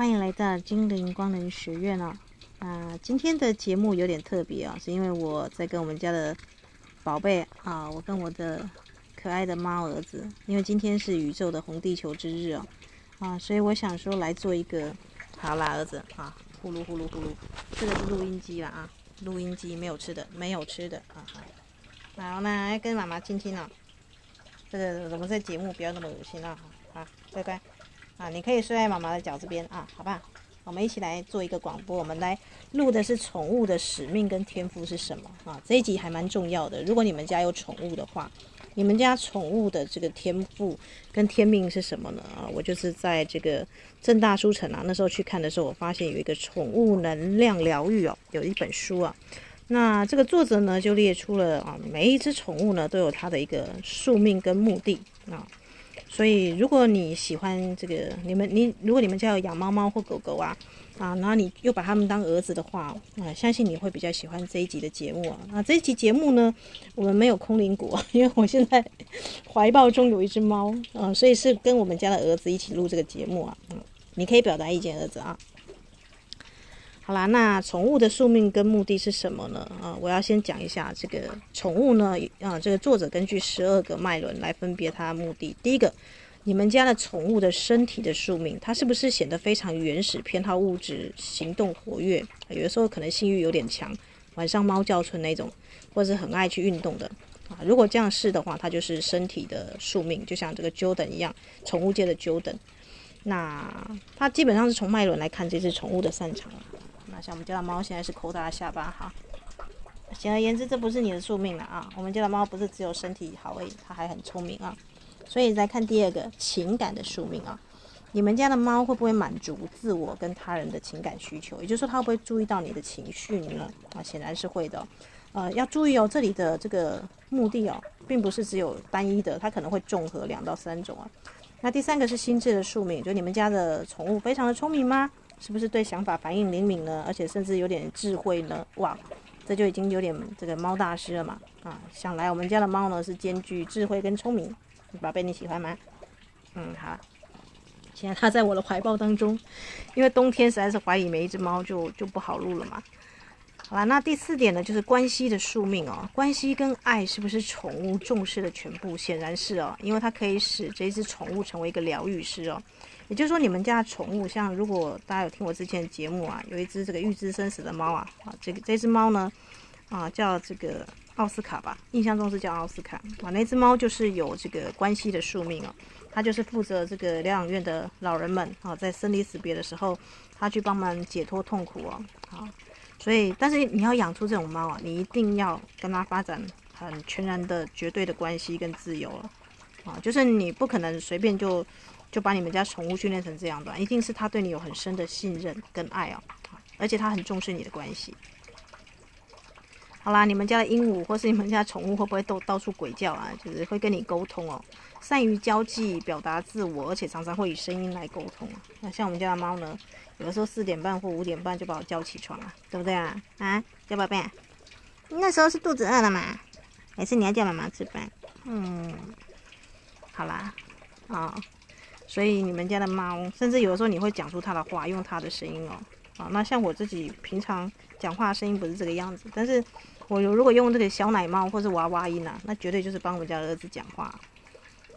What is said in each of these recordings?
欢迎来到精灵光能学院哦。啊，今天的节目有点特别啊，是因为我在跟我们家的宝贝啊，我跟我的可爱的猫儿子，因为今天是宇宙的红地球之日哦，啊，所以我想说来做一个，好啦，儿子啊，呼噜呼噜呼噜，这个是录音机了啊，录音机没有吃的，没有吃的啊，好，那跟妈妈亲亲哦。这个我们在节目不要那么恶心啊，好，乖乖。啊，你可以睡在妈妈的脚这边啊，好吧？我们一起来做一个广播，我们来录的是宠物的使命跟天赋是什么啊？这一集还蛮重要的。如果你们家有宠物的话，你们家宠物的这个天赋跟天命是什么呢？啊，我就是在这个正大书城啊，那时候去看的时候，我发现有一个宠物能量疗愈哦，有一本书啊。那这个作者呢，就列出了啊，每一只宠物呢都有它的一个宿命跟目的啊。所以，如果你喜欢这个，你们你如果你们家有养猫猫或狗狗啊，啊，然后你又把它们当儿子的话，啊，相信你会比较喜欢这一集的节目啊。那这一集节目呢，我们没有空灵果，因为我现在怀抱中有一只猫啊，所以是跟我们家的儿子一起录这个节目啊。嗯，你可以表达意见，儿子啊。好啦，那宠物的宿命跟目的是什么呢？啊，我要先讲一下这个宠物呢。啊，这个作者根据十二个脉轮来分别它的目的。第一个，你们家的宠物的身体的宿命，它是不是显得非常原始、偏好物质、行动活跃？有的时候可能性欲有点强，晚上猫叫春那种，或者是很爱去运动的啊。如果这样是的话，它就是身体的宿命，就像这个 Jordan 一样，宠物界的 Jordan。那它基本上是从脉轮来看这只宠物的擅长。像我们家的猫现在是抠它的下巴哈，简而言之，这不是你的宿命了啊！我们家的猫不是只有身体好而已，它还很聪明啊。所以再看第二个情感的宿命啊，你们家的猫会不会满足自我跟他人的情感需求？也就是说，它会不会注意到你的情绪呢？啊，显然是会的。呃，要注意哦，这里的这个目的哦，并不是只有单一的，它可能会综合两到三种啊。那第三个是心智的宿命，就你们家的宠物非常的聪明吗？是不是对想法反应灵敏呢？而且甚至有点智慧呢？哇，这就已经有点这个猫大师了嘛！啊，想来我们家的猫呢是兼具智慧跟聪明，宝贝你喜欢吗？嗯，好。现在它在我的怀抱当中，因为冬天实在是怀疑每一只猫就就不好录了嘛。好啦，那第四点呢，就是关系的宿命哦。关系跟爱是不是宠物重视的全部？显然是哦，因为它可以使这只宠物成为一个疗愈师哦。也就是说，你们家的宠物，像如果大家有听我之前的节目啊，有一只这个预知生死的猫啊，啊，这个这只猫呢，啊，叫这个奥斯卡吧，印象中是叫奥斯卡啊，那只猫就是有这个关系的宿命哦，它就是负责这个疗养院的老人们啊，在生离死别的时候，它去帮忙解脱痛苦哦，啊，所以，但是你要养出这种猫啊，你一定要跟它发展很全然的、绝对的关系跟自由了，啊，就是你不可能随便就。就把你们家宠物训练成这样的，一定是他对你有很深的信任跟爱哦，而且他很重视你的关系。好啦，你们家的鹦鹉或是你们家的宠物会不会都到处鬼叫啊？就是会跟你沟通哦，善于交际、表达自我，而且常常会以声音来沟通。那像我们家的猫呢，有的时候四点半或五点半就把我叫起床了，对不对啊？啊，叫宝贝，那时候是肚子饿了嘛？还是你要叫妈妈吃饭？嗯，好啦，啊、哦。所以你们家的猫，甚至有的时候你会讲出它的话，用它的声音哦。啊，那像我自己平常讲话声音不是这个样子，但是我如果用这个小奶猫或是娃娃音啊，那绝对就是帮我们家儿子讲话。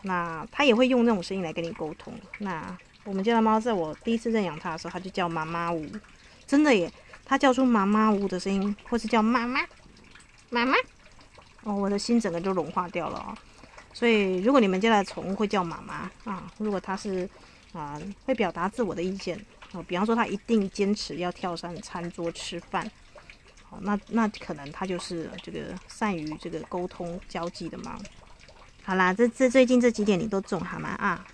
那他也会用那种声音来跟你沟通。那我们家的猫在我第一次认养它的时候，它就叫妈妈呜，真的耶，它叫出妈妈呜的声音，或是叫妈妈妈妈，哦，我的心整个就融化掉了哦。所以，如果你们家的宠物会叫妈妈啊，如果它是啊会表达自我的意见啊，比方说它一定坚持要跳上餐桌吃饭，好，那那可能它就是这个善于这个沟通交际的猫。好啦，这这最近这几点你都中好吗啊？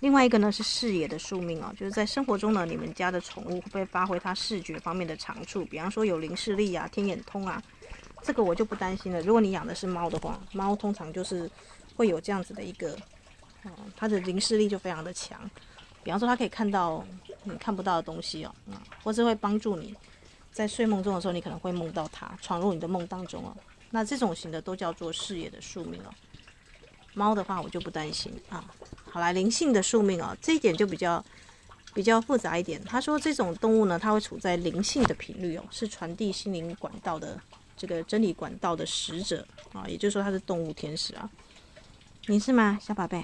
另外一个呢是视野的宿命哦，就是在生活中呢，你们家的宠物会不会发挥它视觉方面的长处？比方说有灵视力啊、天眼通啊。这个我就不担心了。如果你养的是猫的话，猫通常就是会有这样子的一个，嗯，它的灵视力就非常的强。比方说，它可以看到你看不到的东西哦，嗯，或是会帮助你在睡梦中的时候，你可能会梦到它闯入你的梦当中哦。那这种型的都叫做视野的宿命哦。猫的话我就不担心啊。好啦，灵性的宿命哦，这一点就比较比较复杂一点。他说这种动物呢，它会处在灵性的频率哦，是传递心灵管道的这个真理管道的使者啊，也就是说它是动物天使啊。你是吗，小宝贝？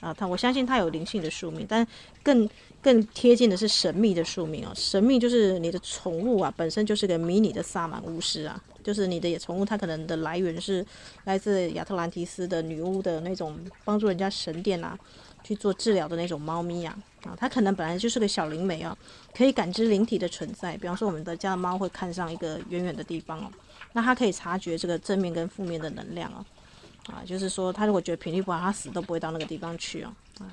啊，他我相信他有灵性的宿命，但更更贴近的是神秘的宿命哦。神秘就是你的宠物啊，本身就是个迷你的萨满巫师啊，就是你的宠物，它可能的来源是来自亚特兰蒂斯的女巫的那种帮助人家神殿啊去做治疗的那种猫咪啊啊，它可能本来就是个小灵媒啊，可以感知灵体的存在。比方说，我们的家的猫会看上一个远远的地方哦，那它可以察觉这个正面跟负面的能量哦。啊，就是说，他如果觉得频率不好，它死都不会到那个地方去哦。啊，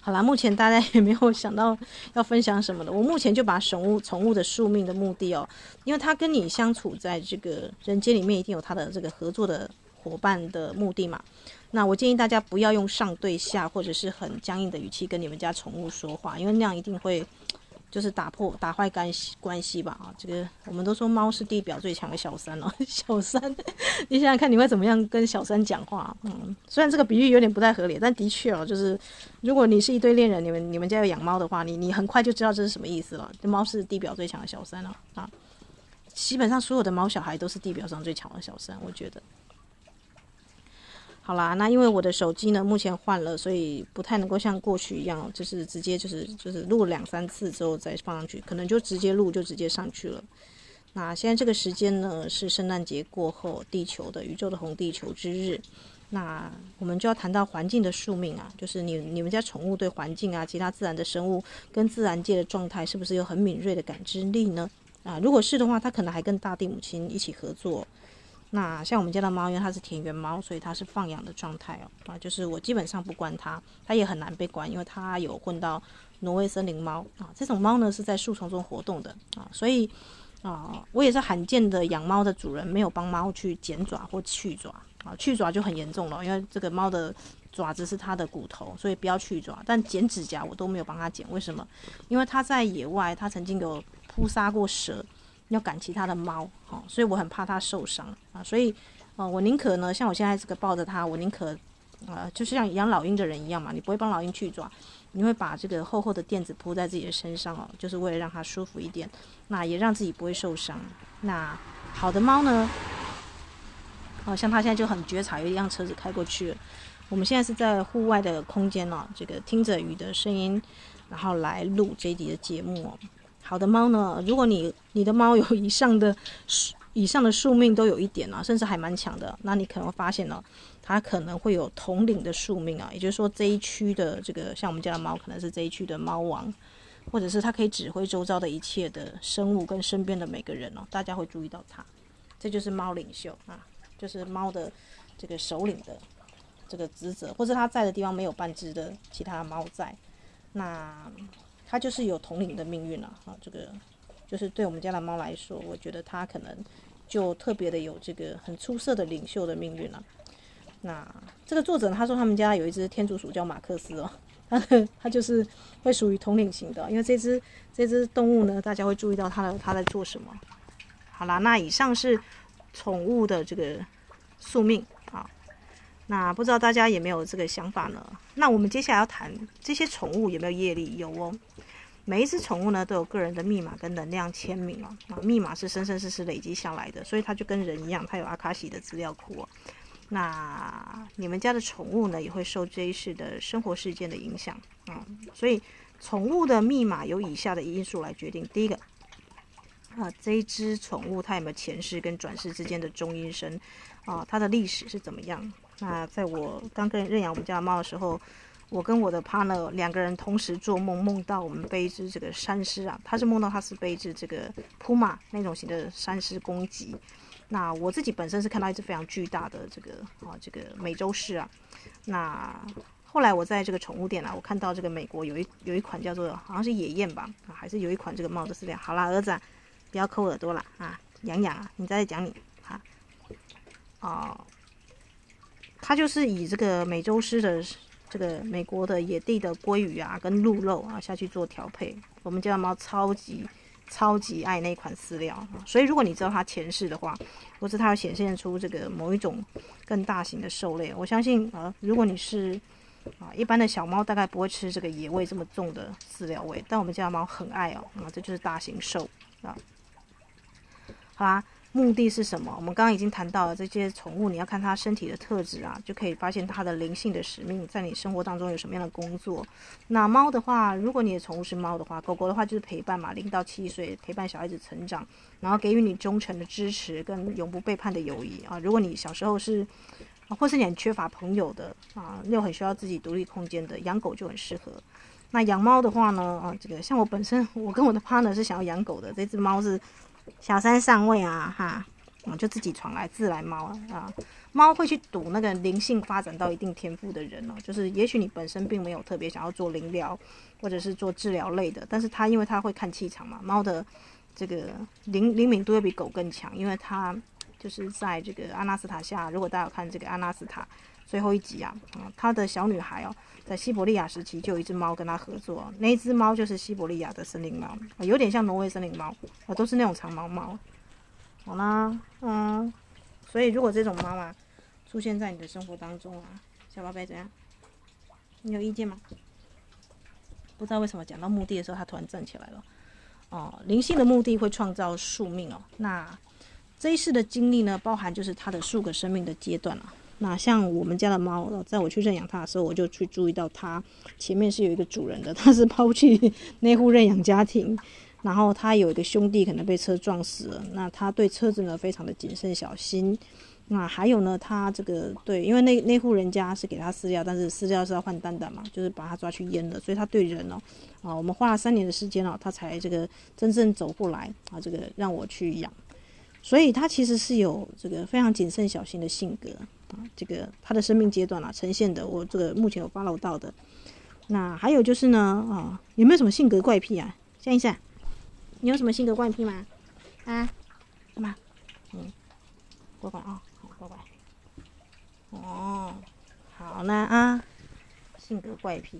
好啦，目前大家也没有想到要分享什么的。我目前就把宠物宠物的宿命的目的哦，因为他跟你相处在这个人间里面，一定有他的这个合作的伙伴的目的嘛。那我建议大家不要用上对下或者是很僵硬的语气跟你们家宠物说话，因为那样一定会。就是打破打坏关系关系吧啊，这个我们都说猫是地表最强的小三哦，小三，你想想看你会怎么样跟小三讲话？嗯，虽然这个比喻有点不太合理，但的确哦，就是如果你是一对恋人，你们你们家有养猫的话，你你很快就知道这是什么意思了。这猫是地表最强的小三了啊，基本上所有的猫小孩都是地表上最强的小三，我觉得。好啦，那因为我的手机呢，目前换了，所以不太能够像过去一样，就是直接就是就是录两三次之后再放上去，可能就直接录就直接上去了。那现在这个时间呢，是圣诞节过后，地球的宇宙的红地球之日。那我们就要谈到环境的宿命啊，就是你你们家宠物对环境啊，其他自然的生物跟自然界的状态，是不是有很敏锐的感知力呢？啊，如果是的话，它可能还跟大地母亲一起合作。那像我们家的猫，因为它是田园猫，所以它是放养的状态哦。啊，就是我基本上不关它，它也很难被关，因为它有混到挪威森林猫啊。这种猫呢是在树丛中活动的啊，所以啊，我也是罕见的养猫的主人，没有帮猫去剪爪或去爪啊。去爪就很严重了，因为这个猫的爪子是它的骨头，所以不要去爪。但剪指甲我都没有帮它剪，为什么？因为它在野外，它曾经有扑杀过蛇。要赶其他的猫，哦，所以我很怕它受伤啊，所以，呃，我宁可呢，像我现在这个抱着它，我宁可，呃，就是像养老鹰的人一样嘛，你不会帮老鹰去抓，你会把这个厚厚的垫子铺在自己的身上哦，就是为了让它舒服一点，那也让自己不会受伤。那好的猫呢，哦，像它现在就很觉察，有一辆车子开过去了，我们现在是在户外的空间哦，这个听着雨的声音，然后来录这一集的节目哦。好的猫呢，如果你你的猫有以上的以上的宿命都有一点啊，甚至还蛮强的，那你可能会发现呢，它可能会有统领的宿命啊，也就是说这一区的这个像我们家的猫，可能是这一区的猫王，或者是它可以指挥周遭的一切的生物跟身边的每个人哦，大家会注意到它，这就是猫领袖啊，就是猫的这个首领的这个职责，或者它在的地方没有半只的其他的猫在，那。它就是有统领的命运了啊！这个就是对我们家的猫来说，我觉得它可能就特别的有这个很出色的领袖的命运了。那这个作者他说他们家有一只天竺鼠叫马克思哦，它它就是会属于统领型的，因为这只这只动物呢，大家会注意到它的它在做什么。好啦，那以上是宠物的这个宿命啊。那不知道大家有没有这个想法呢？那我们接下来要谈这些宠物有没有业力？有哦。每一只宠物呢都有个人的密码跟能量签名哦。啊，密码是生生世世累积下来的，所以它就跟人一样，它有阿卡西的资料库哦。那你们家的宠物呢也会受这一世的生活事件的影响啊。所以宠物的密码有以下的因素来决定：第一个啊，这一只宠物它有没有前世跟转世之间的中阴身啊？它的历史是怎么样？那在我刚跟认养我们家的猫的时候，我跟我的 partner 两个人同时做梦，梦到我们被一只这个山狮啊，他是梦到他是被一只这个扑马那种型的山狮攻击。那我自己本身是看到一只非常巨大的这个啊这个美洲狮啊。那后来我在这个宠物店啊，我看到这个美国有一有一款叫做好像是野燕吧啊，还是有一款这个猫的饲料。好啦，儿子，啊，不要抠耳朵了啊，痒痒啊，你在讲你啊哦。它就是以这个美洲狮的这个美国的野地的鲑鱼啊，跟鹿肉啊下去做调配。我们家的猫超级超级爱那款饲料，所以如果你知道它前世的话，或是它要显现出这个某一种更大型的兽类，我相信啊，如果你是啊，一般的小猫大概不会吃这个野味这么重的饲料味，但我们家的猫很爱哦。啊，这就是大型兽啊。好啦。目的是什么？我们刚刚已经谈到了这些宠物，你要看它身体的特质啊，就可以发现它的灵性的使命，在你生活当中有什么样的工作。那猫的话，如果你的宠物是猫的话，狗狗的话就是陪伴嘛，零到七岁陪伴小孩子成长，然后给予你忠诚的支持跟永不背叛的友谊啊。如果你小时候是，或是你很缺乏朋友的啊，又很需要自己独立空间的，养狗就很适合。那养猫的话呢，啊，这个像我本身，我跟我的 partner 是想要养狗的，这只猫是。小三上位啊，哈，我就自己闯来自来猫啊，猫会去赌那个灵性发展到一定天赋的人哦，就是也许你本身并没有特别想要做灵疗或者是做治疗类的，但是它因为它会看气场嘛，猫的这个灵灵敏度会比狗更强，因为它就是在这个阿纳斯塔下，如果大家有看这个阿纳斯塔最后一集啊，啊，他的小女孩哦。在西伯利亚时期，就有一只猫跟他合作，那只猫就是西伯利亚的森林猫，有点像挪威森林猫，啊，都是那种长毛猫。好啦，嗯，所以如果这种猫啊出现在你的生活当中啊，小宝贝怎样？你有意见吗？不知道为什么讲到目的的时候，它突然站起来了。哦，灵性的目的会创造宿命哦。那这一世的经历呢，包含就是它的数个生命的阶段了。那像我们家的猫，在我去认养它的时候，我就去注意到它前面是有一个主人的，它是抛弃那户认养家庭，然后它有一个兄弟可能被车撞死了，那它对车子呢非常的谨慎小心。那还有呢，它这个对，因为那那户人家是给它饲料，但是饲料是要换蛋蛋嘛，就是把它抓去阉了，所以它对人哦，啊，我们花了三年的时间哦，它才这个真正走过来啊，这个让我去养，所以它其实是有这个非常谨慎小心的性格。这个他的生命阶段啊，呈现的我这个目前有 follow 到的。那还有就是呢，啊，有没有什么性格怪癖啊？想一想，你有什么性格怪癖吗？啊，干嘛？嗯，乖乖啊，乖乖。哦，好呢啊，性格怪癖，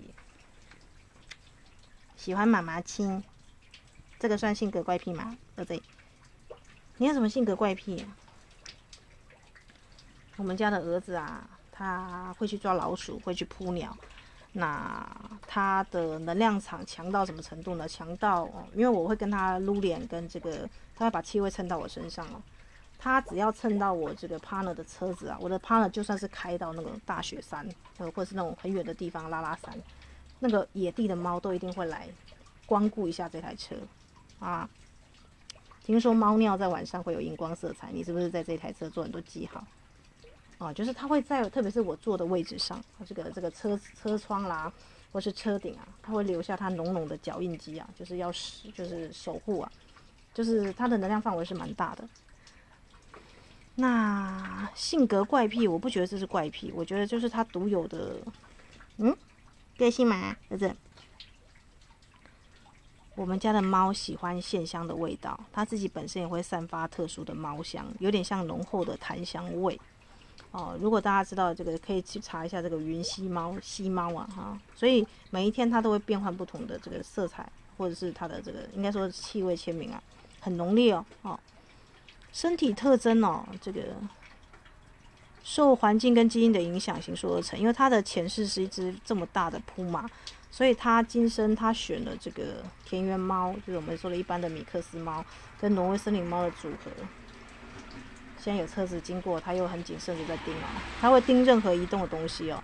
喜欢妈妈亲，这个算性格怪癖吗？对不对？你有什么性格怪癖？我们家的儿子啊，他会去抓老鼠，会去扑鸟。那他的能量场强到什么程度呢？强到哦，因为我会跟他撸脸，跟这个他会把气味蹭到我身上哦。他只要蹭到我这个 partner 的车子啊，我的 partner 就算是开到那个大雪山，呃，或者是那种很远的地方拉拉山，那个野地的猫都一定会来光顾一下这台车啊。听说猫尿在晚上会有荧光色彩，你是不是在这台车做很多记号？啊，就是它会在，特别是我坐的位置上，这个这个车车窗啦，或是车顶啊，它会留下它浓浓的脚印迹啊，就是要是就是守护啊，就是它的能量范围是蛮大的。那性格怪癖，我不觉得这是怪癖，我觉得就是它独有的，嗯，个性嘛，儿子。我们家的猫喜欢线香的味道，它自己本身也会散发特殊的猫香，有点像浓厚的檀香味。哦，如果大家知道这个，可以去查一下这个云吸猫、吸猫啊，哈，所以每一天它都会变换不同的这个色彩，或者是它的这个应该说气味签名啊，很浓烈哦，哦，身体特征哦，这个受环境跟基因的影响形塑而成，因为它的前世是一只这么大的扑马，所以它今生它选了这个田园猫，就是我们说的一般的米克斯猫跟挪威森林猫的组合。现在有车子经过，它又很谨慎的在盯哦，它会盯任何移动的东西哦。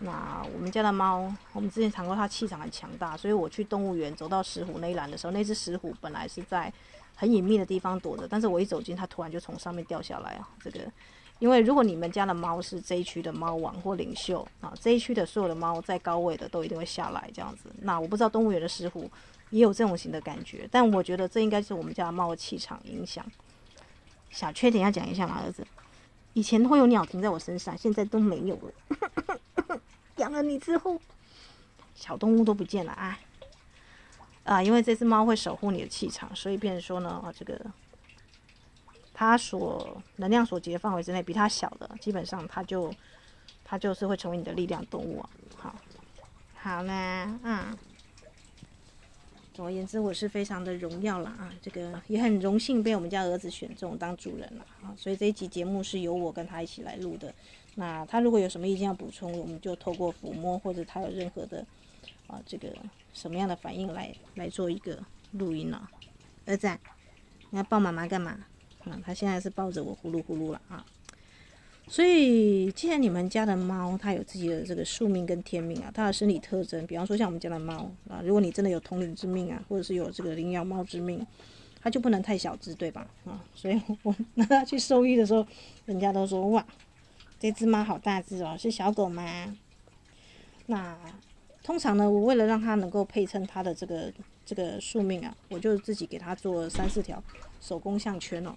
那我们家的猫，我们之前谈过，它气场很强大，所以我去动物园走到石虎那一栏的时候，那只石虎本来是在很隐秘的地方躲着，但是我一走近，它突然就从上面掉下来啊。这个，因为如果你们家的猫是这一区的猫王或领袖啊，这一区的所有的猫在高位的都一定会下来这样子。那我不知道动物园的石虎也有这种型的感觉，但我觉得这应该是我们家的猫的气场影响。小缺点要讲一下嘛，儿子。以前会有鸟停在我身上，现在都没有了。养了你之后，小动物都不见了啊！啊，因为这只猫会守护你的气场，所以变成说呢，啊，这个它所能量所及的范围之内，比它小的，基本上它就它就是会成为你的力量动物啊。好，好啦，嗯。总而言之，我是非常的荣耀了啊！这个也很荣幸被我们家儿子选中当主人了啊！所以这一集节目是由我跟他一起来录的。那他如果有什么意见要补充，我们就透过抚摸或者他有任何的啊这个什么样的反应来来做一个录音了、儿子，你要抱妈妈干嘛？啊，他现在是抱着我呼噜呼噜了啊。所以，既然你们家的猫它有自己的这个宿命跟天命啊，它的生理特征，比方说像我们家的猫啊，如果你真的有统领之命啊，或者是有这个领养猫之命，它 就不能太小只，对吧？啊，所以我拿它去兽医的时候，人家都说哇。这只猫好大只哦，是小狗吗？那通常呢，我为了让它能够配称它的这个这个宿命啊，我就自己给它做三四条手工项圈哦。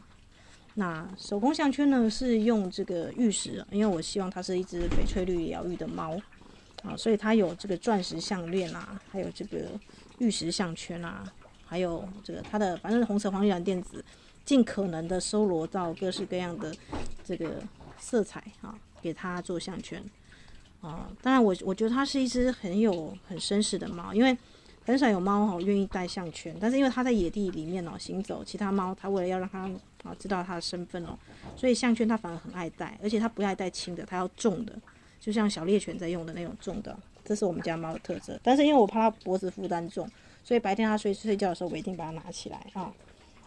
那手工项圈呢，是用这个玉石，因为我希望它是一只翡翠绿疗愈的猫啊，所以它有这个钻石项链啊，还有这个玉石项圈啊，还有这个它的反正红色黄绿蓝靛紫，尽可能的搜罗到各式各样的这个。色彩啊，给它做项圈啊。当然，我我觉得它是一只很有很绅士的猫，因为很少有猫哈愿意戴项圈。但是因为它在野地里面哦行走，其他猫它为了要让它啊知道它的身份哦，所以项圈它反而很爱戴，而且它不爱戴轻的，它要重的，就像小猎犬在用的那种重的。这是我们家猫的特色。但是因为我怕它脖子负担重，所以白天它睡睡觉的时候，我一定把它拿起来啊，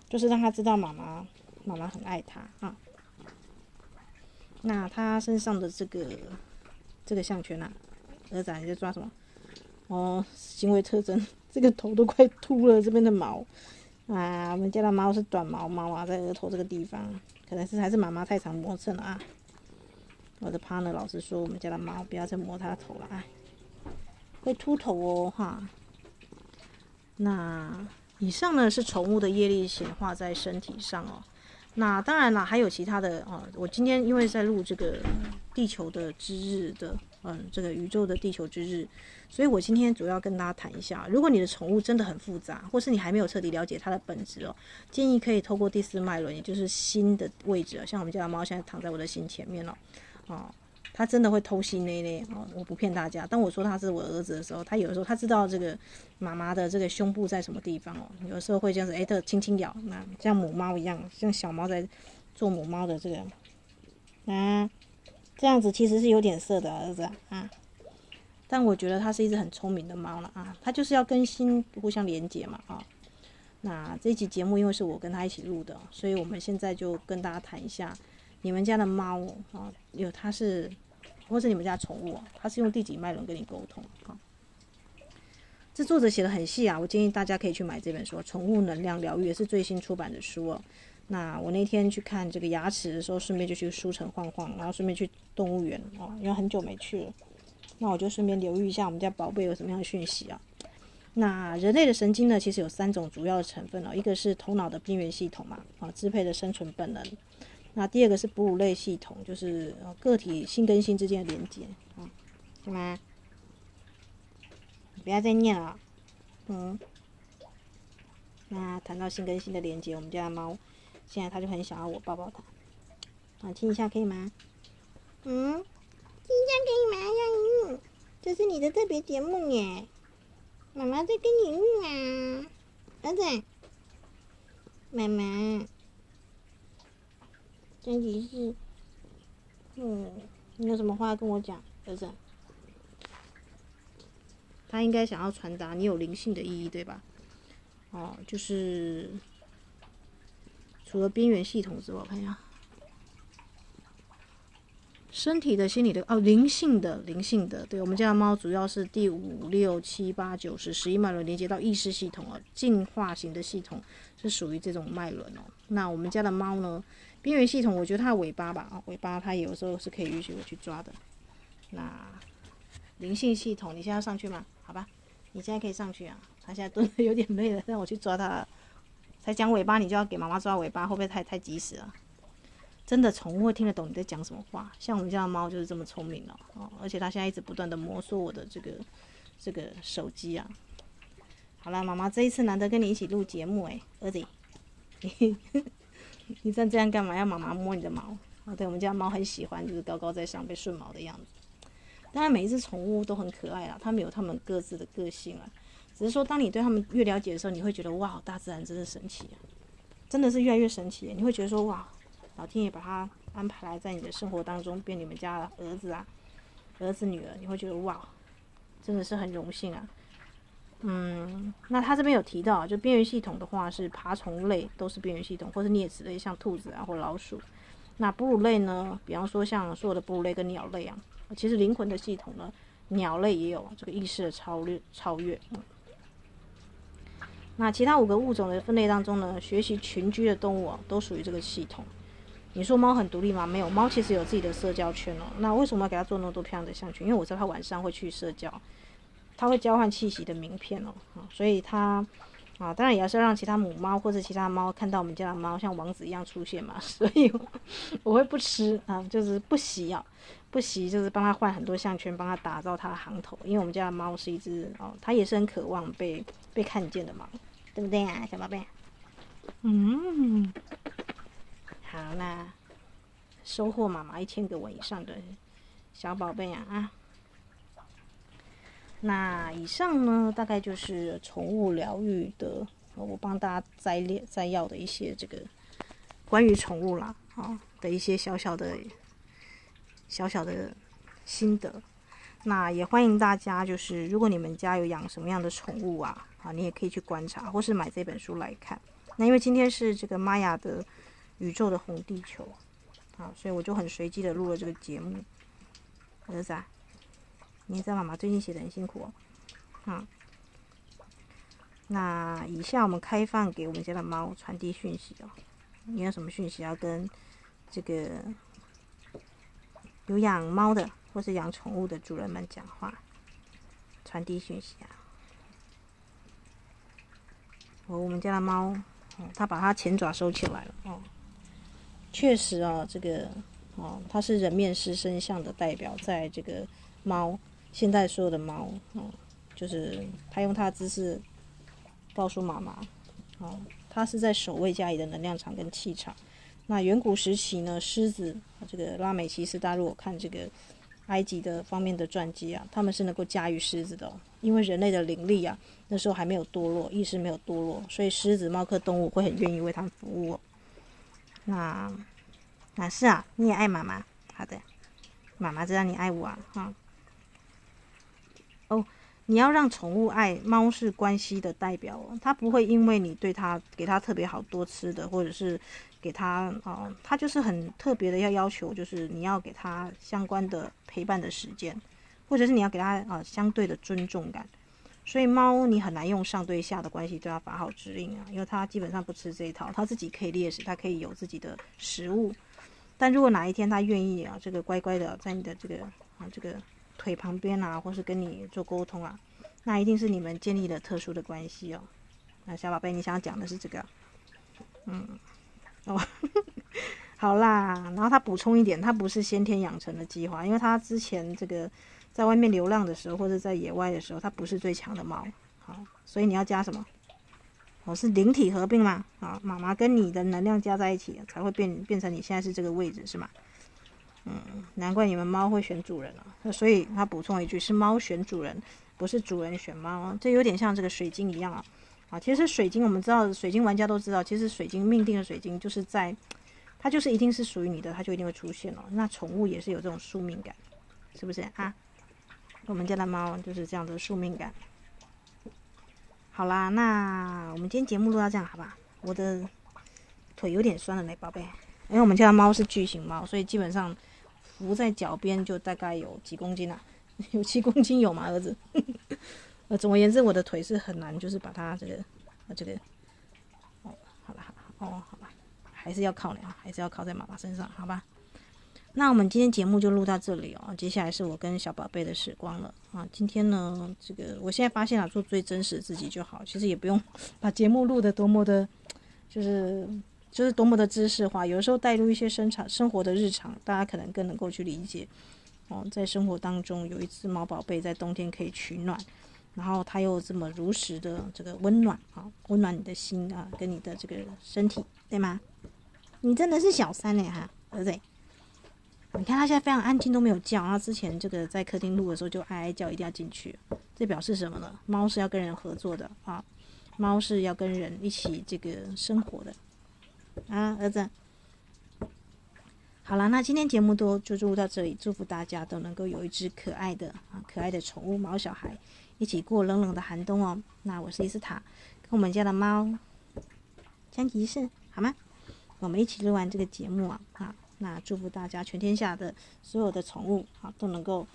就是让它知道妈妈妈妈很爱它啊。那它身上的这个这个项圈啊，儿子你在抓什么？哦，行为特征，这个头都快秃了，这边的毛啊，我们家的猫是短毛猫啊，在额头这个地方，可能是还是妈妈太常磨蹭了啊。我的 partner 老师说，我们家的猫不要再摸它头了啊，会秃头哦哈。那以上呢是宠物的业力显化在身体上哦。那当然了，还有其他的啊。我今天因为在录这个地球的之日的，嗯，这个宇宙的地球之日，所以我今天主要跟大家谈一下，如果你的宠物真的很复杂，或是你还没有彻底了解它的本质哦，建议可以透过第四脉轮，也就是心的位置，像我们家的猫现在躺在我的心前面了，哦。他真的会偷心嘞嘞哦！我不骗大家，当我说他是我儿子的时候，他有的时候他知道这个妈妈的这个胸部在什么地方哦，有的时候会这样子哎，他轻轻咬，那像母猫一样，像小猫在做母猫的这个啊，这样子其实是有点色的儿子啊，但我觉得它是一只很聪明的猫了啊，它就是要跟心互相连接嘛啊。那这一集节目因为是我跟他一起录的，所以我们现在就跟大家谈一下你们家的猫啊，有它是。或是你们家宠物，它是用第几脉轮跟你沟通？啊，这作者写的很细啊，我建议大家可以去买这本书《宠物能量疗愈》，也是最新出版的书哦。那我那天去看这个牙齿的时候，顺便就去书城晃晃，然后顺便去动物园哦，因为很久没去了。那我就顺便留意一下我们家宝贝有什么样的讯息啊。那人类的神经呢，其实有三种主要的成分哦，一个是头脑的边缘系统嘛，啊，支配的生存本能。那第二个是哺乳类系统，就是个体性跟性之间的连接，啊，是吗？不要再念了，嗯。那谈到性跟心的连接，我们家猫现在他就很想要我抱抱他，啊，亲一下可以吗？嗯，亲一下可以吗？这是你的特别节目耶，妈妈在跟你录啊，儿子，妈妈。前提是，嗯，你有什么话跟我讲，儿子？他应该想要传达你有灵性的意义，对吧？哦，就是除了边缘系统之外，我看一下，身体的、心理的，哦，灵性的、灵性的，对，我们家的猫主要是第五、六、七、八、九、十、十一脉轮连接到意识系统哦，进化型的系统是属于这种脉轮哦。那我们家的猫呢？边缘系统，我觉得它的尾巴吧，尾巴它有时候是可以允许我去抓的。那灵性系统，你现在要上去吗？好吧，你现在可以上去啊。它现在蹲的有点累了，让我去抓它。才讲尾巴，你就要给妈妈抓尾巴，会不会太太及时了？真的，宠物会听得懂你在讲什么话。像我们家的猫就是这么聪明了哦，而且它现在一直不断的摩挲我的这个这个手机啊。好了，妈妈这一次难得跟你一起录节目，哎，儿子。你这样这样干嘛？要妈妈摸你的毛？啊，对，我们家猫很喜欢，就是高高在上被顺毛的样子。当然，每一只宠物都很可爱啊，它们有它们各自的个性啊。只是说，当你对他们越了解的时候，你会觉得哇，大自然真是神奇啊！真的是越来越神奇。你会觉得说哇，老天爷把它安排来在你的生活当中变你们家的儿子啊、儿子女儿，你会觉得哇，真的是很荣幸啊。嗯，那他这边有提到，就边缘系统的话是爬虫类都是边缘系统，或是啮齿类，像兔子啊或老鼠。那哺乳类呢，比方说像所有的哺乳类跟鸟类啊，其实灵魂的系统呢，鸟类也有这个意识的超越超越。嗯，那其他五个物种的分类当中呢，学习群居的动物啊，都属于这个系统。你说猫很独立吗？没有，猫其实有自己的社交圈哦。那为什么要给它做那么多漂亮的项圈？因为我知道它晚上会去社交。它会交换气息的名片哦，啊，所以它啊，当然也要是要让其他母猫或者其他猫看到我们家的猫像王子一样出现嘛，所以我会不吃啊，就是不洗啊，不洗就是帮它换很多项圈，帮它打造它的行头，因为我们家的猫是一只哦，它也是很渴望被被看见的猫，对不对啊，小宝贝？嗯，好，啦收获妈妈一千个吻以上的小宝贝啊啊！那以上呢，大概就是宠物疗愈的，我帮大家摘列摘要的一些这个关于宠物啦啊的一些小小的小小的心得。那也欢迎大家，就是如果你们家有养什么样的宠物啊，啊，你也可以去观察，或是买这本书来看。那因为今天是这个玛雅的宇宙的红地球，啊，所以我就很随机的录了这个节目，儿子啊。你知道妈妈最近写的很辛苦哦，嗯，那以下我们开放给我们家的猫传递讯息哦。你有什么讯息要跟这个有养猫的或是养宠物的主人们讲话？传递讯息啊！哦，我们家的猫，哦，它把它前爪收起来了哦。确实啊，这个哦，它是人面狮身像的代表，在这个猫。现在所有的猫，哦，就是它用它的姿势告诉妈妈，哦，它是在守卫家里的能量场跟气场。那远古时期呢，狮子，这个拉美西斯大陆，我看这个埃及的方面的传记啊，他们是能够驾驭狮子的，因为人类的灵力啊，那时候还没有堕落，意识没有堕落，所以狮子、猫科动物会很愿意为他们服务。那，那是啊，你也爱妈妈，好的，妈妈知道你爱我啊，哈。哦，你要让宠物爱猫是关系的代表哦，它不会因为你对它给它特别好多吃的，或者是给它哦，它就是很特别的要要求，就是你要给它相关的陪伴的时间，或者是你要给它啊相对的尊重感。所以猫你很难用上对下的关系对它发号指令啊，因为它基本上不吃这一套，它自己可以猎食，它可以有自己的食物。但如果哪一天它愿意啊，这个乖乖的在你的这个啊这个。腿旁边啊，或是跟你做沟通啊，那一定是你们建立了特殊的关系哦。那小宝贝，你想讲的是这个？嗯，哦，好啦。然后他补充一点，他不是先天养成的计划，因为他之前这个在外面流浪的时候，或者在野外的时候，他不是最强的猫。好，所以你要加什么？我、哦、是灵体合并吗？啊，妈妈跟你的能量加在一起，才会变变成你现在是这个位置，是吗？嗯，难怪你们猫会选主人了，啊。所以他补充一句：是猫选主人，不是主人选猫。这有点像这个水晶一样啊。啊，其实水晶我们知道，水晶玩家都知道，其实水晶命定的水晶就是在，它就是一定是属于你的，它就一定会出现了。那宠物也是有这种宿命感，是不是啊？我们家的猫就是这样的宿命感。好啦，那我们今天节目录到这样，好吧？我的腿有点酸了呢，宝贝。因为我们家的猫是巨型猫，所以基本上。浮在脚边就大概有几公斤啊？有七公斤有吗，儿子？呃，总而言之，我的腿是很难，就是把它这个，呃，这个，哦，好了，好了，哦，好吧，还是要靠你啊，还是要靠在妈妈身上，好吧？那我们今天节目就录到这里哦，接下来是我跟小宝贝的时光了啊。今天呢，这个我现在发现了，做最真实的自己就好，其实也不用 把节目录得多么的，就是。就是多么的知识化，有时候带入一些生产生活的日常，大家可能更能够去理解。哦，在生活当中有一只猫宝贝在冬天可以取暖，然后他又这么如实的这个温暖啊，温暖你的心啊，跟你的这个身体，对吗？你真的是小三嘞哈，儿子。你看它现在非常安静，都没有叫。他之前这个在客厅录的时候就哀哀叫，一定要进去。这表示什么呢？猫是要跟人合作的啊，猫是要跟人一起这个生活的。啊，儿子，好了，那今天节目都就录到这里，祝福大家都能够有一只可爱的啊可爱的宠物猫小孩，一起过冷冷的寒冬哦。那我是伊斯塔，跟我们家的猫相提一世，好吗？我们一起录完这个节目啊，啊，那祝福大家全天下的所有的宠物啊都能够，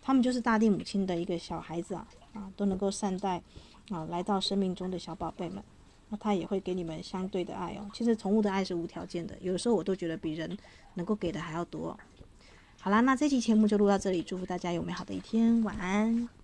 他们就是大地母亲的一个小孩子啊啊都能够善待啊来到生命中的小宝贝们。那他也会给你们相对的爱哦。其实宠物的爱是无条件的，有的时候我都觉得比人能够给的还要多。好啦，那这期节目就录到这里，祝福大家有美好的一天，晚安。